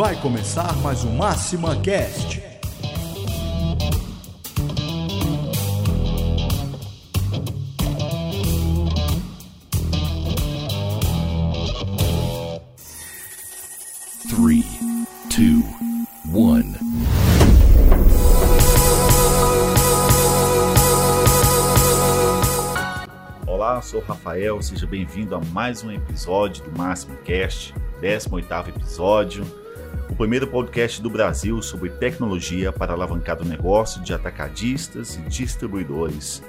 Vai começar mais um Máxima Cast. Three, two, one. Olá, sou o Rafael, seja bem-vindo a mais um episódio do Máximo Cast, 18º episódio, o primeiro podcast do Brasil sobre tecnologia para alavancar o negócio de atacadistas e distribuidores.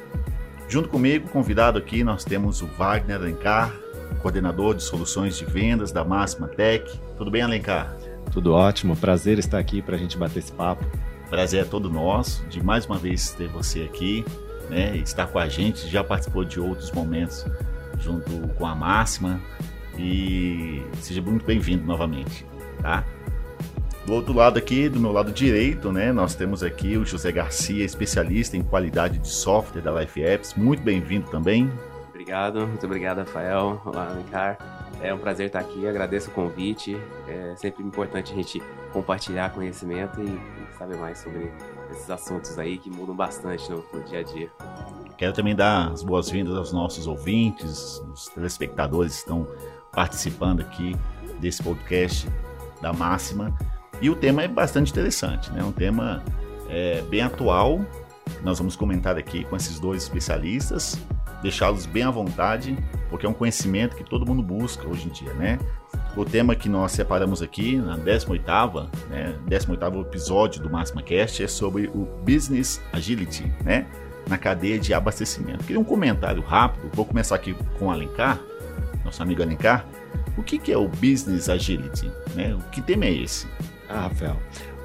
Junto comigo, convidado aqui, nós temos o Wagner Alencar, coordenador de soluções de vendas da Máxima Tech. Tudo bem, Alencar? Tudo ótimo, prazer estar aqui para a gente bater esse papo. Prazer é todo nosso de mais uma vez ter você aqui, né? Estar com a gente, já participou de outros momentos junto com a Máxima e seja muito bem-vindo novamente, tá? Do outro lado aqui, do meu lado direito, né, nós temos aqui o José Garcia, especialista em qualidade de software da Life Apps. Muito bem-vindo também. Obrigado, muito obrigado, Rafael. Olá, Alencar. É um prazer estar aqui, agradeço o convite. É sempre importante a gente compartilhar conhecimento e saber mais sobre esses assuntos aí que mudam bastante no, no dia a dia. Quero também dar as boas-vindas aos nossos ouvintes, os telespectadores que estão participando aqui desse podcast da Máxima. E o tema é bastante interessante, né? Um tema é, bem atual. Nós vamos comentar aqui com esses dois especialistas, deixá-los bem à vontade, porque é um conhecimento que todo mundo busca hoje em dia, né? O tema que nós separamos aqui na 18ª, né, 18º episódio do Máxima Cast é sobre o Business Agility, né? Na cadeia de abastecimento. Queria um comentário rápido, vou começar aqui com o Alencar, nosso amigo Alencar. O que, que é o Business Agility? Né? O que tema é esse? Ah, Rafael,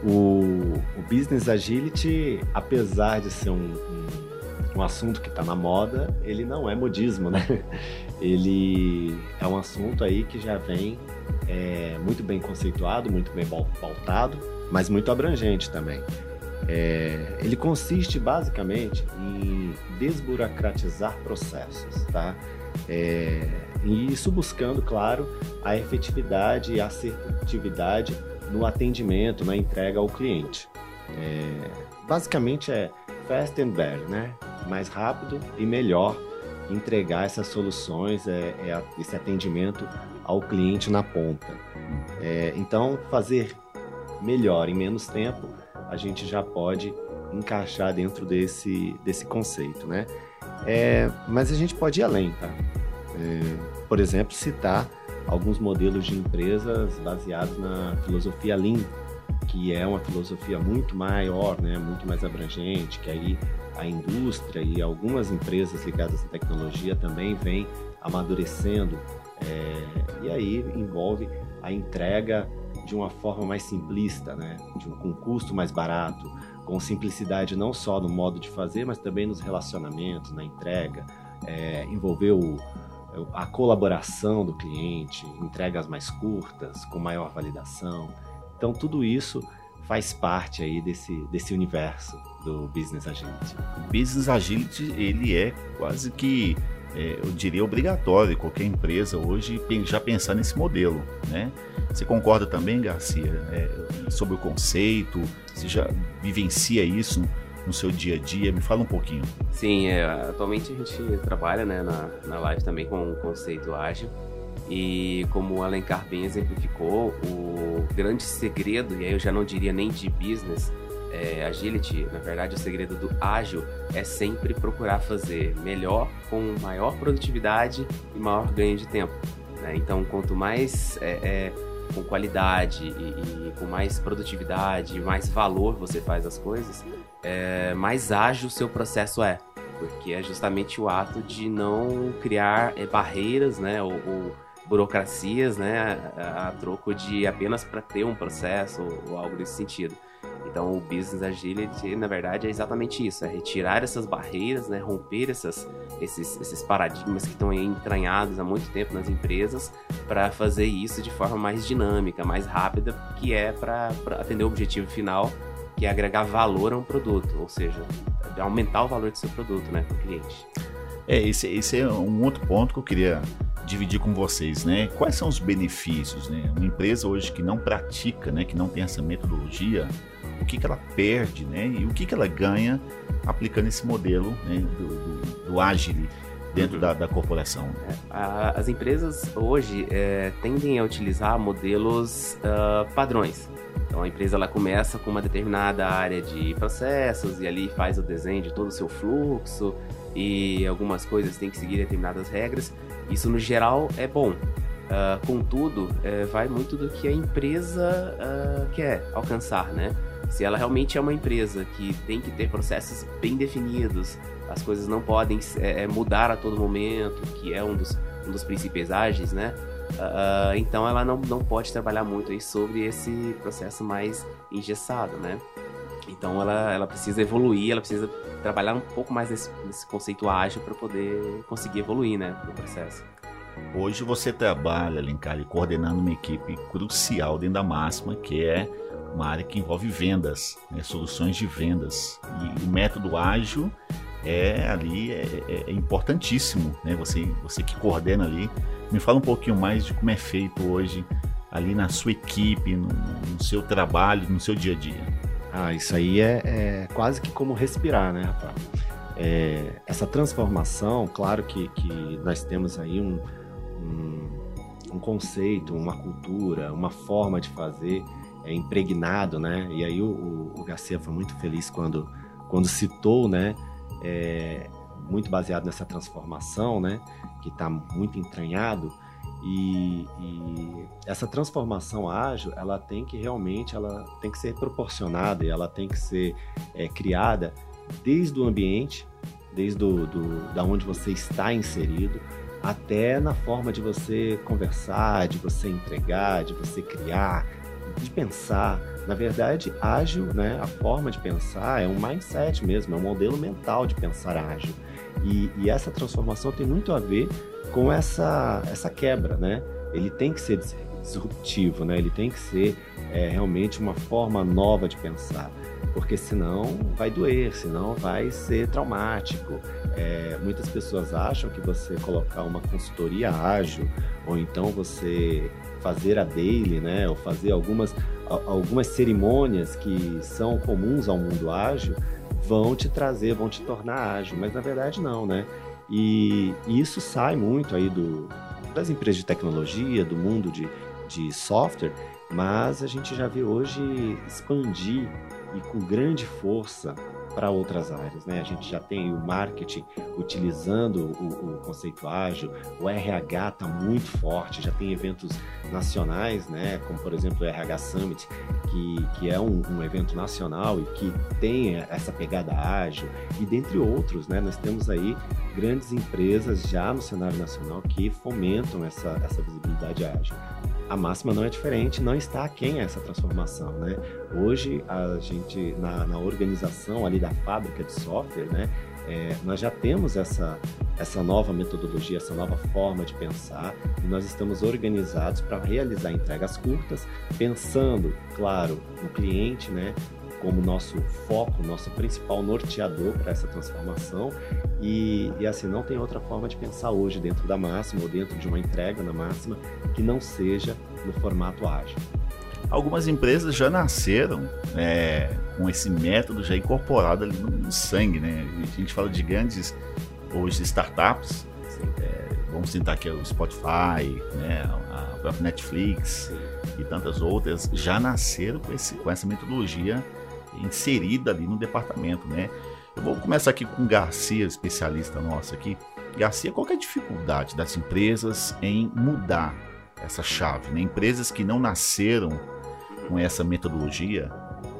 o, o Business Agility, apesar de ser um, um, um assunto que está na moda, ele não é modismo, né? Ele é um assunto aí que já vem é, muito bem conceituado, muito bem pautado, mas muito abrangente também. É, ele consiste basicamente em desburocratizar processos, tá? É, e isso buscando, claro, a efetividade e assertividade no atendimento, na entrega ao cliente. É, basicamente é fast and better, né? Mais rápido e melhor entregar essas soluções, é, é esse atendimento ao cliente na ponta. É, então, fazer melhor em menos tempo, a gente já pode encaixar dentro desse, desse conceito, né? É, mas a gente pode ir além, tá? É, por exemplo, citar alguns modelos de empresas baseados na filosofia Lean, que é uma filosofia muito maior, né, muito mais abrangente, que aí a indústria e algumas empresas ligadas à tecnologia também vêm amadurecendo, é, e aí envolve a entrega de uma forma mais simplista, né, de um, com custo mais barato, com simplicidade não só no modo de fazer, mas também nos relacionamentos, na entrega, é, envolver o, a colaboração do cliente, entregas mais curtas, com maior validação. Então tudo isso faz parte aí desse, desse universo do Business Agility. O Business Agility ele é quase que é, eu diria obrigatório qualquer empresa hoje já pensar nesse modelo, né? Você concorda também, Garcia, é, sobre o conceito? Você já vivencia isso no seu dia a dia? Me fala um pouquinho. Sim, é, atualmente a gente trabalha né, na, na live também com o conceito ágil. E como o Alencar bem exemplificou, o grande segredo, e aí eu já não diria nem de business, é, agility, na verdade o segredo do ágil é sempre procurar fazer melhor com maior produtividade e maior ganho de tempo. Né? Então, quanto mais é, é, com qualidade e, e, com mais produtividade, mais valor você faz as coisas, é, mais ágil o seu processo é. Porque é justamente o ato de não criar é, barreiras, né? Ou, ou, burocracias, né? A, a troco de apenas para ter um processo ou, ou algo desse sentido. Então, o Business Agility, na verdade, é exatamente isso: é retirar essas barreiras, né, romper essas, esses, esses paradigmas que estão entranhados há muito tempo nas empresas, para fazer isso de forma mais dinâmica, mais rápida, que é para atender o objetivo final, que é agregar valor a um produto, ou seja, aumentar o valor do seu produto né, para o cliente. É, esse, esse é um outro ponto que eu queria dividir com vocês, né? Quais são os benefícios, né? Uma empresa hoje que não pratica, né? Que não tem essa metodologia, o que, que ela perde, né? E o que, que ela ganha aplicando esse modelo né? do, do, do Agile dentro uhum. da, da, corporação. É, as empresas hoje é, tendem a utilizar modelos uh, padrões. Então a empresa ela começa com uma determinada área de processos e ali faz o desenho de todo o seu fluxo e algumas coisas têm que seguir determinadas regras. Isso no geral é bom. Uh, contudo, uh, vai muito do que a empresa uh, quer alcançar, né? Se ela realmente é uma empresa que tem que ter processos bem definidos, as coisas não podem é, mudar a todo momento, que é um dos, um dos princípios ágeis, né? Uh, então ela não, não pode trabalhar muito aí sobre esse processo mais engessado, né? Então ela, ela precisa evoluir, ela precisa trabalhar um pouco mais nesse, nesse conceito ágil para poder conseguir evoluir, né, no processo. Hoje você trabalha, Linkari, coordenando uma equipe crucial dentro da Máxima, que é uma área que envolve vendas, né, soluções de vendas. E o método ágil é ali é, é, é importantíssimo, né? Você, você que coordena ali me fala um pouquinho mais de como é feito hoje ali na sua equipe, no, no seu trabalho, no seu dia a dia. Ah, isso aí é, é quase que como respirar, né, Rafa? É, essa transformação, claro que, que nós temos aí um, um, um, conceito, uma cultura, uma forma de fazer é, impregnado, né? E aí o, o, Garcia foi muito feliz quando, quando citou, né? É, muito baseado nessa transformação, né? que está muito entranhado e, e, essa transformação ágil ela tem que realmente ela tem que ser proporcionada e ela tem que ser é, criada desde o ambiente desde do, do, da onde você está inserido até na forma de você conversar de você entregar de você criar de pensar na verdade ágil né a forma de pensar é um mindset mesmo é um modelo mental de pensar ágil e, e, essa transformação tem muito a ver com essa, essa quebra, né? Ele tem que ser disruptivo, né? Ele tem que ser é, realmente uma forma nova de pensar, porque senão vai doer, senão vai ser traumático. É, muitas pessoas acham que você colocar uma consultoria ágil ou então você fazer a daily, né? Ou fazer algumas algumas cerimônias que são comuns ao mundo ágil vão te trazer, vão te tornar ágil, mas na verdade não, né? E, e isso sai muito aí do, das empresas de tecnologia, do mundo de, de software, mas a gente já vê hoje expandir e com grande força para outras áreas. Né? A gente já tem o marketing utilizando o, o conceito ágil, o RH está muito forte, já tem eventos nacionais, né? como por exemplo o RH Summit, que, que é um, um evento nacional e que tem essa pegada ágil, e dentre outros, né? nós temos aí grandes empresas já no cenário nacional que fomentam essa, essa visibilidade ágil a máxima não é diferente, não está aquém essa transformação, né? Hoje, a gente, na, na organização ali da fábrica de software, né, é, nós já temos essa, essa nova metodologia, essa nova forma de pensar e nós estamos organizados para realizar entregas curtas, pensando, claro, no cliente, né, como nosso foco, nosso principal norteador para essa transformação. E, e, assim, não tem outra forma de pensar hoje dentro da máxima ou dentro de uma entrega na máxima que não seja no formato ágil. Algumas empresas já nasceram é, com esse método já incorporado ali no sangue, né? A gente fala de grandes hoje startups, é, vamos citar aqui o Spotify, né? a própria Netflix Sim. e tantas outras, já nasceram com, esse, com essa metodologia inserida ali no departamento, né? Eu vou começar aqui com Garcia, especialista nosso aqui. Garcia, qual é a dificuldade das empresas em mudar essa chave? Né? Empresas que não nasceram com essa metodologia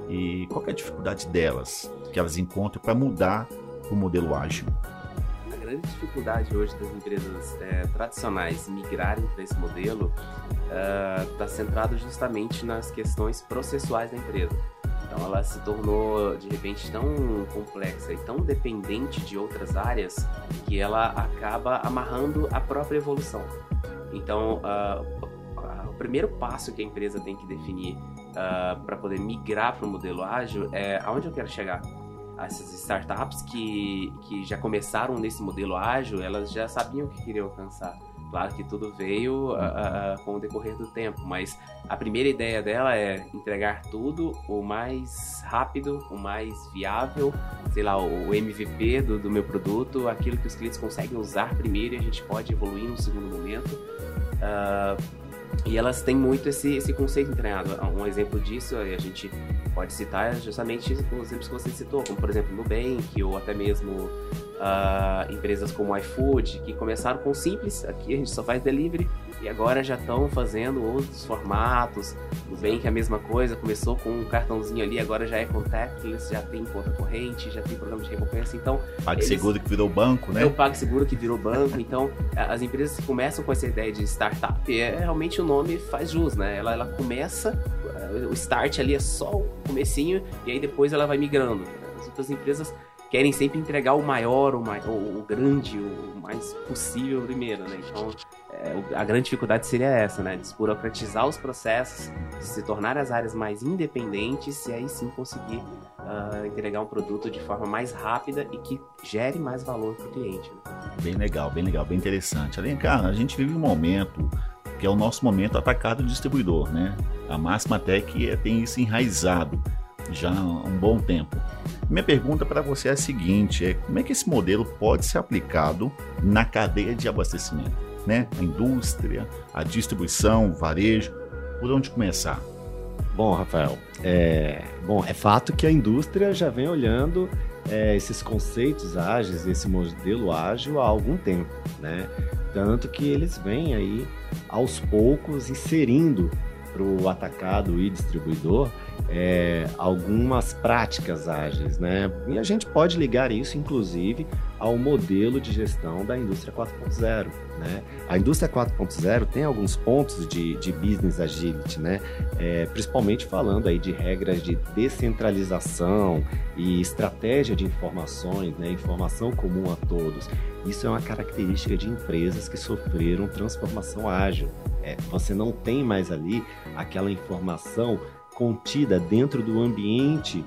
e qual é a dificuldade delas que elas encontram para mudar o modelo ágil? A grande dificuldade hoje das empresas é, tradicionais migrarem para esse modelo está é, centrada justamente nas questões processuais da empresa. Então ela se tornou de repente tão complexa e tão dependente de outras áreas que ela acaba amarrando a própria evolução. Então uh, o primeiro passo que a empresa tem que definir uh, para poder migrar para o modelo ágil é aonde eu quero chegar. Essas startups que, que já começaram nesse modelo ágil, elas já sabiam o que queriam alcançar Claro que tudo veio uh, uh, com o decorrer do tempo, mas a primeira ideia dela é entregar tudo o mais rápido, o mais viável, sei lá, o MVP do, do meu produto, aquilo que os clientes conseguem usar primeiro e a gente pode evoluir no segundo momento. Uh, e elas têm muito esse, esse conceito treinado. Um exemplo disso, a gente pode citar justamente os exemplos que você citou, como por exemplo Nubank, ou até mesmo uh, empresas como iFood, que começaram com simples, aqui a gente só faz delivery, e agora já estão fazendo outros formatos. O Bank é a mesma coisa, começou com um cartãozinho ali, agora já é contactless, já tem conta corrente, já tem programa de recompensa. Então, PagSeguro que virou banco, né? É o PagSeguro que virou banco. Então, as empresas que começam com essa ideia de startup, é, realmente o nome faz jus, né? Ela, ela começa, o start ali é só o comecinho, e aí depois ela vai migrando. As outras empresas querem sempre entregar o maior, o, mai, o, grande, o mais possível primeiro, né? Então, a grande dificuldade seria essa, né? Desburocratizar os processos, se tornar as áreas mais independentes e aí sim conseguir uh, entregar um produto de forma mais rápida e que gere mais valor para o cliente. Né? Bem legal, bem legal, bem interessante. Além, cara, a gente vive um momento que é o nosso momento atacado distribuidor, né? A Máxima Tech é, tem isso enraizado já há um bom tempo. Minha pergunta para você é a seguinte: é como é que esse modelo pode ser aplicado na cadeia de abastecimento? Né? A indústria, a distribuição, o varejo, por onde começar? Bom, Rafael, é, bom, é fato que a indústria já vem olhando é, esses conceitos ágeis, esse modelo ágil há algum tempo, né? Tanto que eles vêm aí aos poucos inserindo para o atacado e distribuidor é, algumas práticas ágeis, né? E a gente pode ligar isso, inclusive, ao modelo de gestão da indústria 4.0, né? A indústria 4.0 tem alguns pontos de, de business agility, né? É, principalmente falando aí de regras de descentralização e estratégia de informações, né? Informação comum a todos. Isso é uma característica de empresas que sofreram transformação ágil. É, você não tem mais ali aquela informação contida dentro do ambiente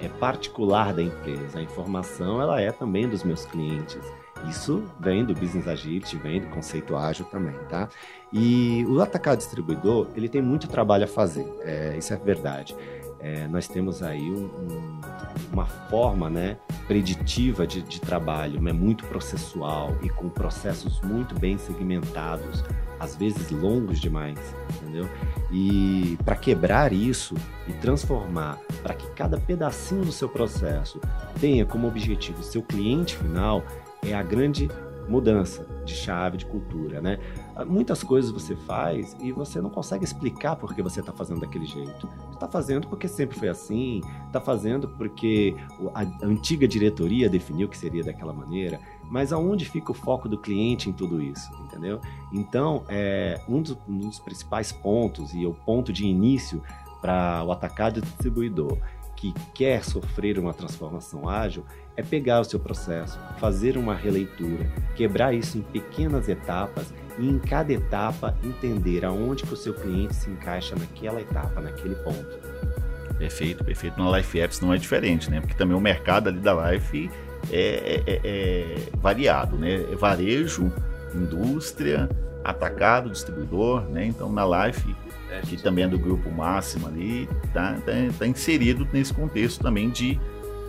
é, particular da empresa. A informação ela é também dos meus clientes. Isso vem do Business Agility, vem do conceito ágil também, tá? E o atacado distribuidor, ele tem muito trabalho a fazer, é, isso é verdade. É, nós temos aí um, um, uma forma né, preditiva de, de trabalho, né, muito processual e com processos muito bem segmentados, às vezes longos demais, entendeu? E para quebrar isso e transformar para que cada pedacinho do seu processo tenha como objetivo seu cliente final é a grande mudança de chave de cultura, né? Muitas coisas você faz e você não consegue explicar por que você está fazendo daquele jeito. Está fazendo porque sempre foi assim, está fazendo porque a antiga diretoria definiu que seria daquela maneira. Mas aonde fica o foco do cliente em tudo isso, entendeu? Então, é, um, dos, um dos principais pontos e o ponto de início para o atacado distribuidor que quer sofrer uma transformação ágil é pegar o seu processo, fazer uma releitura, quebrar isso em pequenas etapas e em cada etapa entender aonde que o seu cliente se encaixa naquela etapa, naquele ponto. Perfeito, perfeito. Na Life Apps não é diferente, né? Porque também o mercado ali da Life é, é, é variado, né? É varejo, indústria, atacado, distribuidor, né? Então na Life, que também é do grupo máximo ali, tá, tá, tá inserido nesse contexto também de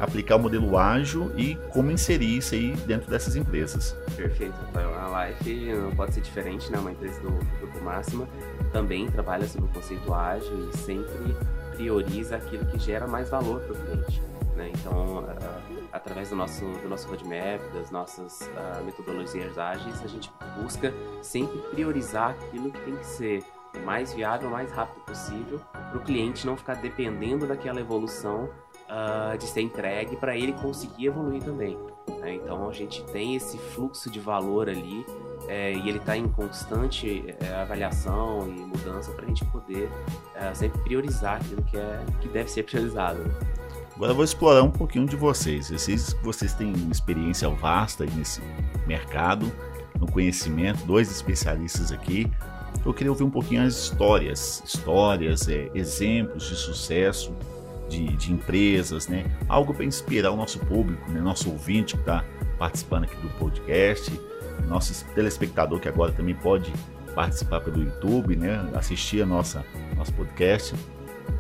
aplicar o modelo ágil e como inserir isso aí dentro dessas empresas. Perfeito. A Life não pode ser diferente, né? Uma empresa do Grupo Máxima também trabalha sobre o conceito ágil e sempre prioriza aquilo que gera mais valor para o cliente. Né? Então, através do nosso, do nosso roadmap, das nossas uh, metodologias ágeis, a gente busca sempre priorizar aquilo que tem que ser mais viável, mais rápido possível, para o cliente não ficar dependendo daquela evolução uh, de ser entregue para ele conseguir evoluir também. Né? Então a gente tem esse fluxo de valor ali é, e ele está em constante é, avaliação e mudança para a gente poder é, sempre priorizar aquilo que, é, que deve ser priorizado. Agora eu vou explorar um pouquinho de vocês. Vocês, vocês têm uma experiência vasta nesse mercado, no conhecimento, dois especialistas aqui. Eu queria ouvir um pouquinho as histórias, histórias, é, exemplos de sucesso de, de empresas, né? Algo para inspirar o nosso público, né? Nosso ouvinte que está participando aqui do podcast, nosso telespectador que agora também pode participar pelo YouTube, né? Assistir a nossa nosso podcast.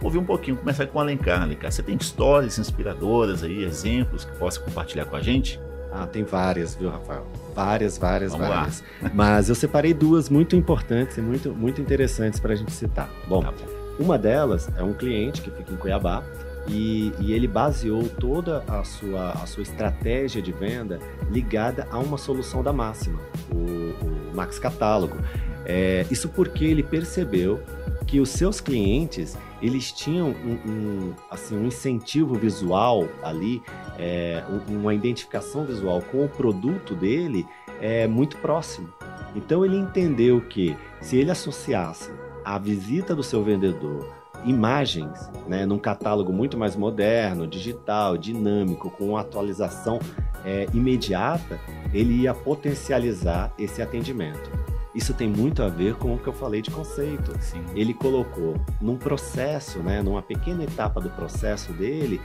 Ouvir um pouquinho, começar com o Alencar, Alencar. Você tem histórias inspiradoras aí, exemplos que possa compartilhar com a gente? Ah, tem várias, viu, Rafael? Várias, várias, Vamos várias. Mas eu separei duas muito importantes e muito, muito interessantes para a gente citar. Bom, Tá bom. uma delas é um cliente que fica em Cuiabá e, e ele baseou toda a sua, a sua estratégia de venda ligada a uma solução da Máxima, o, o Max Catálogo. É, isso porque ele percebeu que os seus clientes eles tinham um, um, assim, um incentivo visual ali, é, um- uma identificação visual com o produto dele é, muito próximo. Então ele entendeu que se ele associasse a visita do seu vendedor imagens, né, num catálogo muito mais moderno, digital, dinâmico, com atualização é, imediata, ele ia potencializar esse atendimento. Isso tem muito a ver com o que eu falei de conceito. Sim. Ele colocou num processo, né, numa pequena etapa do processo dele,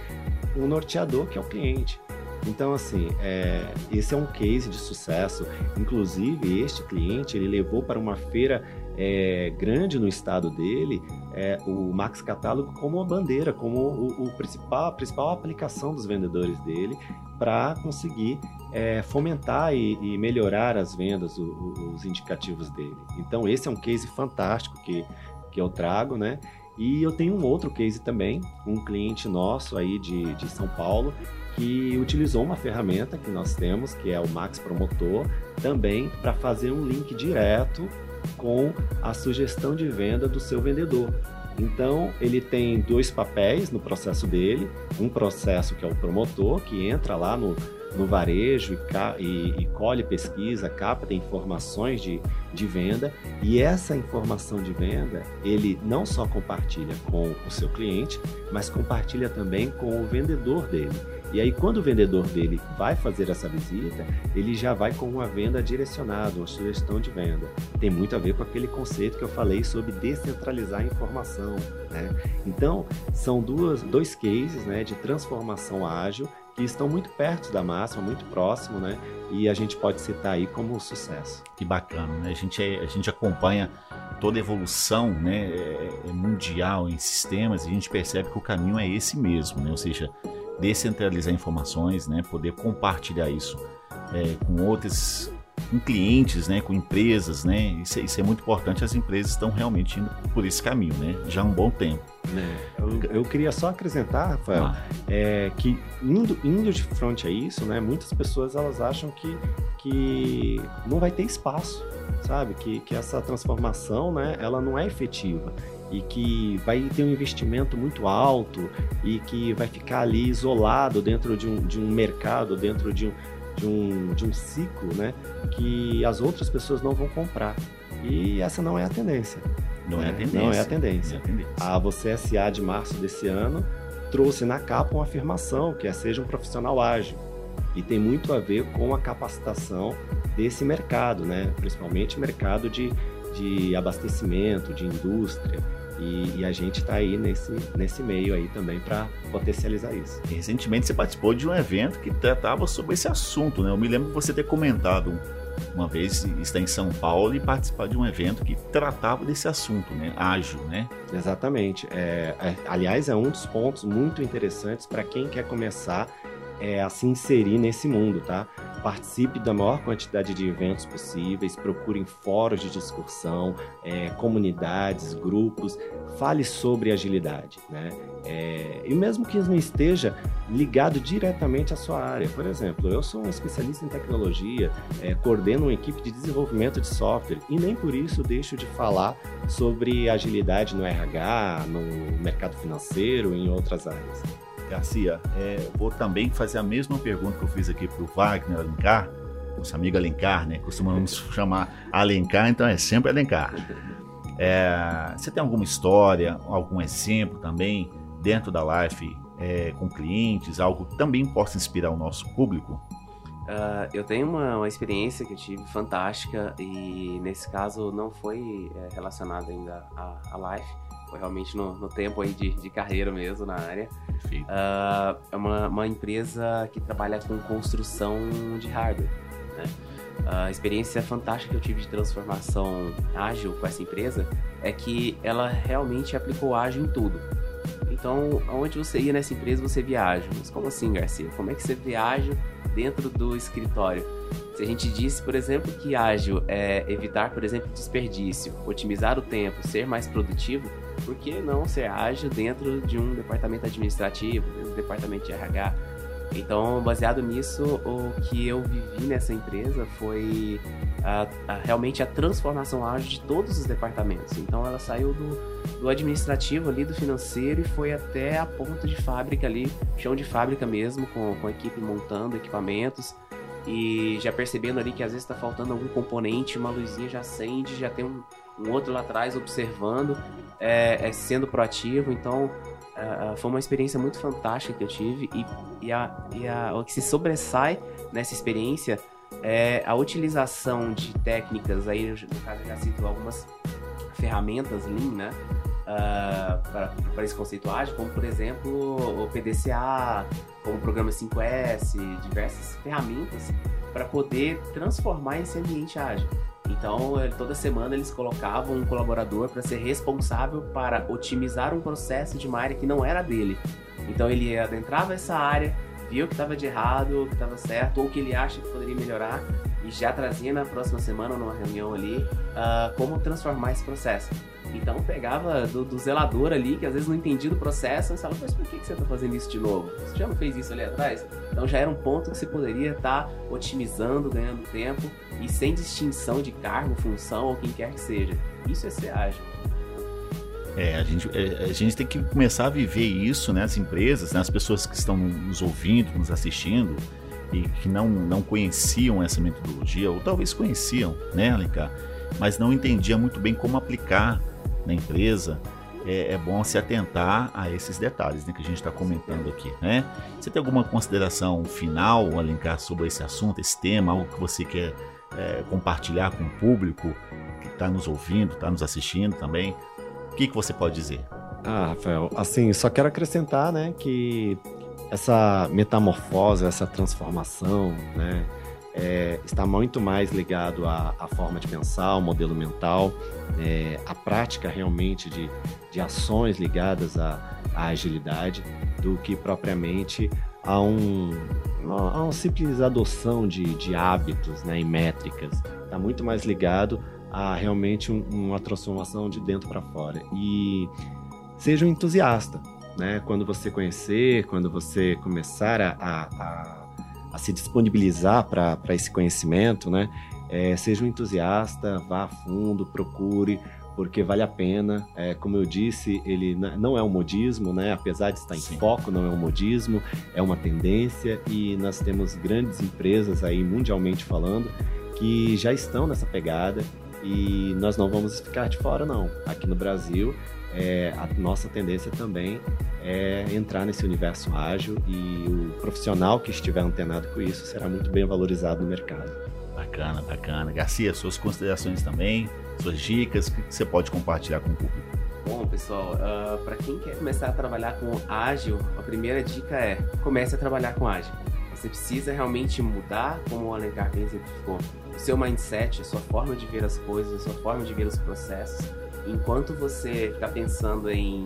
um norteador que é o cliente. Então, assim, é, esse é um case de sucesso. Inclusive, este cliente ele levou para uma feira é, grande no estado dele é, o Max Catálogo como uma bandeira, como o, o principal, a principal aplicação dos vendedores dele para conseguir é, fomentar e, e melhorar as vendas, o- o- os indicativos dele. Então, esse é um case fantástico que, que eu trago, né? E eu tenho um outro case também, um cliente nosso aí de, de São Paulo, que utilizou uma ferramenta que nós temos, que é o Max Promotor, também para fazer um link direto com a sugestão de venda do seu vendedor. Então, ele tem dois papéis no processo dele, um processo que é o promotor, que entra lá no, no varejo e, e- e colhe pesquisa, capta informações de, de venda, e essa informação de venda ele não só compartilha com o seu cliente, mas compartilha também com o vendedor dele. E aí, quando o vendedor dele vai fazer essa visita, ele já vai com uma venda direcionada, uma sugestão de venda. Tem muito a ver com aquele conceito que eu falei sobre descentralizar a informação. Né? Então, são duas, dois cases né, de transformação ágil que estão muito perto da máxima, muito próximo, né? E a gente pode citar aí como sucesso. Que bacana, né? A gente, é- a gente acompanha toda a evolução né, é- é mundial em sistemas e a gente percebe que o caminho é esse mesmo, né? Ou seja, descentralizar informações, né? Poder compartilhar isso é, com outros, com clientes, né? Com empresas, né? Isso, é- isso é muito importante. As empresas estão realmente indo por esse caminho, né? Já há um bom tempo. Né? Eu, eu queria só acrescentar, Rafael, Ah, é que indo, indo de frente a isso, né, muitas pessoas elas acham que, que não vai ter espaço, sabe? Que, que essa transformação, né, ela não é efetiva e que vai ter um investimento muito alto e que vai ficar ali isolado dentro de um, de um mercado, dentro de um, de, um, de um ciclo, né, que as outras pessoas não vão comprar. E essa não é a tendência. não é a né? tendência. Não é a tendência. É a tendência. A Você SA de março desse ano trouxe na capa uma afirmação que é seja um profissional ágil. E tem muito a ver com a capacitação desse mercado, né? principalmente mercado de, de abastecimento, de indústria. E, e a gente está aí nesse, nesse meio aí também para potencializar isso. Recentemente você participou de um evento que tratava sobre esse assunto, né? Eu me lembro de você ter comentado uma vez estar em São Paulo e participar de um evento que tratava desse assunto, né? Ágil, né? Exatamente. É, é, aliás, é um dos pontos muito interessantes para quem quer começar é, a se inserir nesse mundo, tá? Participe da maior quantidade de eventos possíveis, procure fóruns de discussão, é, comunidades, grupos, fale sobre agilidade, né? É, e mesmo que não esteja ligado diretamente à sua área. Por exemplo, eu sou um especialista em tecnologia, é, coordeno uma equipe de desenvolvimento de software e nem por isso deixo de falar sobre agilidade no RH, no mercado financeiro e em outras áreas. Garcia, é, vou também fazer a mesma pergunta que eu fiz aqui para o Wagner Alencar, nosso amigo Alencar, né? Costumamos chamar Alencar, então é sempre Alencar. É, você tem alguma história, algum exemplo também dentro da Life é, com clientes, algo que também possa inspirar o nosso público? Ah, eu tenho uma, uma experiência que eu tive fantástica e nesse caso não foi é, relacionada ainda à, à Life, foi realmente no, no tempo aí de, de, carreira mesmo na área. Uh, é uma, uma, empresa que trabalha com construção de hardware. Né? A experiência fantástica que eu tive de transformação ágil com essa empresa é que ela realmente aplicou ágil em tudo. Então, aonde você ia nessa empresa, você via ágil. Mas como assim, Garcia? Como é que você via ágil dentro do escritório? Se a gente disse, por exemplo, que ágil é evitar, por exemplo, desperdício, otimizar o tempo, ser mais produtivo, por que não ser ágil dentro de um departamento administrativo, dentro do departamento de RH? Então, baseado nisso, o que eu vivi nessa empresa foi a, a, realmente a transformação ágil de todos os departamentos. Então, ela saiu do, do administrativo ali, do financeiro, e foi até a ponta de fábrica ali, chão de fábrica mesmo, com, com a equipe montando equipamentos e já percebendo ali que às vezes está faltando algum componente, uma luzinha já acende, já tem um, um outro lá atrás observando, é, é sendo proativo. Então, uh, foi uma experiência muito fantástica que eu tive e, e, a, e a, o que se sobressai nessa experiência é a utilização de técnicas, aí no caso eu já cito algumas ferramentas Lean, né? Uh, para esse conceito ágil, como por exemplo o PDCA, como o programa 5S, diversas ferramentas para poder transformar esse ambiente ágil. Então, eh, toda semana eles colocavam um colaborador para ser responsável para otimizar um processo de uma área que não era dele. Então, ele adentrava essa área, via o que estava de errado, o que estava certo, ou o que ele acha que poderia melhorar, e já trazia na próxima semana, numa reunião ali, uh, como transformar esse processo. Então pegava do, do, zelador ali, que às vezes não entendia do processo, e falava, mas por que, que você está fazendo isso de novo? Você já não fez isso ali atrás? Então já era um ponto que você poderia estar tá otimizando, ganhando tempo, e sem distinção de cargo, função ou quem quer que seja. Isso é ser ágil. É, a gente, é, a gente tem que começar a viver isso, né? As empresas, né? as pessoas que estão nos ouvindo, nos assistindo, e que não, não conheciam essa metodologia, ou talvez conheciam, né, Alencar? Mas não entendiam muito bem como aplicar na empresa, é, é, bom se atentar a esses detalhes né, que a gente está comentando aqui. Né? Você tem alguma consideração final, Alencar, sobre esse assunto, esse tema, algo que você quer é, compartilhar com o público que está nos ouvindo, está nos assistindo também? O que, que você pode dizer? Ah, Rafael, assim, só quero acrescentar, né, que essa metamorfose, essa transformação, né, é, está muito mais ligado à, à, forma de pensar, ao modelo mental, é, à prática realmente de, de ações ligadas à, à agilidade, do que propriamente a, um, a uma simples adoção de, de hábitos né, e métricas. Está muito mais ligado a realmente um, uma transformação de dentro para fora. E seja um entusiasta, né? Quando você conhecer, quando você começar a, a a se disponibilizar para esse conhecimento, né? É, seja um entusiasta, vá a fundo, procure, porque vale a pena. É, como eu disse, ele não é um modismo, né? apesar de estar em Sim. foco, não é um modismo, é uma tendência e nós temos grandes empresas aí, mundialmente falando, que já estão nessa pegada e nós não vamos ficar de fora, não. Aqui no Brasil, é, a nossa tendência também é entrar nesse universo ágil e o profissional que estiver antenado com isso será muito bem valorizado no mercado. Bacana, bacana. Garcia, suas considerações também, suas dicas, o que você pode compartilhar com o público? Bom, pessoal, uh, ah, para quem quer começar a trabalhar com ágil, a primeira dica é comece a trabalhar com ágil. Você precisa realmente mudar, como o Alencar bem exemplificou, o seu mindset, a sua forma de ver as coisas, a sua forma de ver os processos enquanto você ficar pensando em,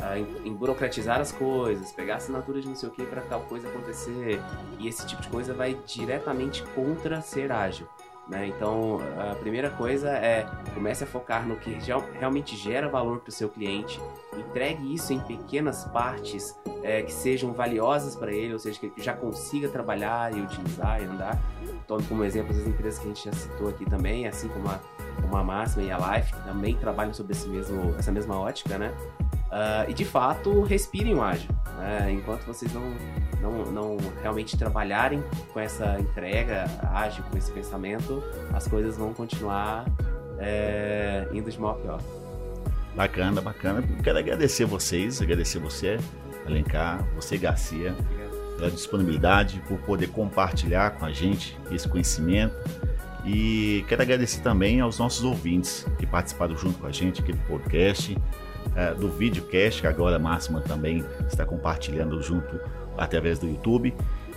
uh, em, burocratizar as coisas, pegar assinatura de não sei o que para tal coisa acontecer, e esse tipo de coisa vai diretamente contra ser ágil. Né? Então, a primeira coisa é comece a focar no que realmente gera valor para o seu cliente, entregue isso em pequenas partes é, que sejam valiosas para ele, ou seja, que ele já consiga trabalhar e utilizar e andar. Tome como exemplo as empresas que a gente já citou aqui também, assim como a como a Máxima e a Life, que também trabalham sobre esse mesmo, essa mesma ótica, né? Uh, e de fato respirem o ágil. Né? Enquanto vocês não, não, não realmente trabalharem com essa entrega ágil, com esse pensamento, as coisas vão continuar é, indo de mal a pior. Bacana, bacana. Quero agradecer vocês, agradecer você, Alencar, você, Garcia, pela disponibilidade, por poder compartilhar com a gente esse conhecimento e quero agradecer também aos nossos ouvintes que participaram junto com a gente aqui do podcast. Uh, do videocast, que agora a Máxima também está compartilhando junto através do YouTube.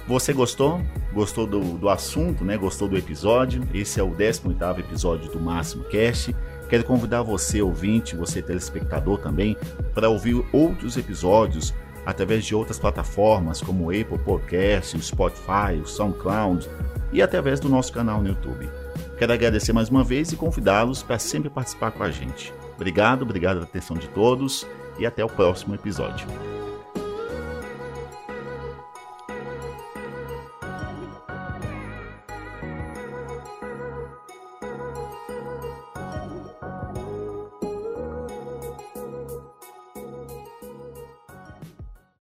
Você gostou? Gostou do, do assunto, né? Gostou do episódio? Esse é o 18º episódio do Máximo Cast. Quero convidar você, ouvinte, você telespectador também, para ouvir outros episódios através de outras plataformas como o Apple Podcast, o Spotify, o SoundCloud e através do nosso canal no YouTube. Quero agradecer mais uma vez e convidá-los para sempre participar com a gente. Obrigado, obrigado pela atenção de todos e até o próximo episódio.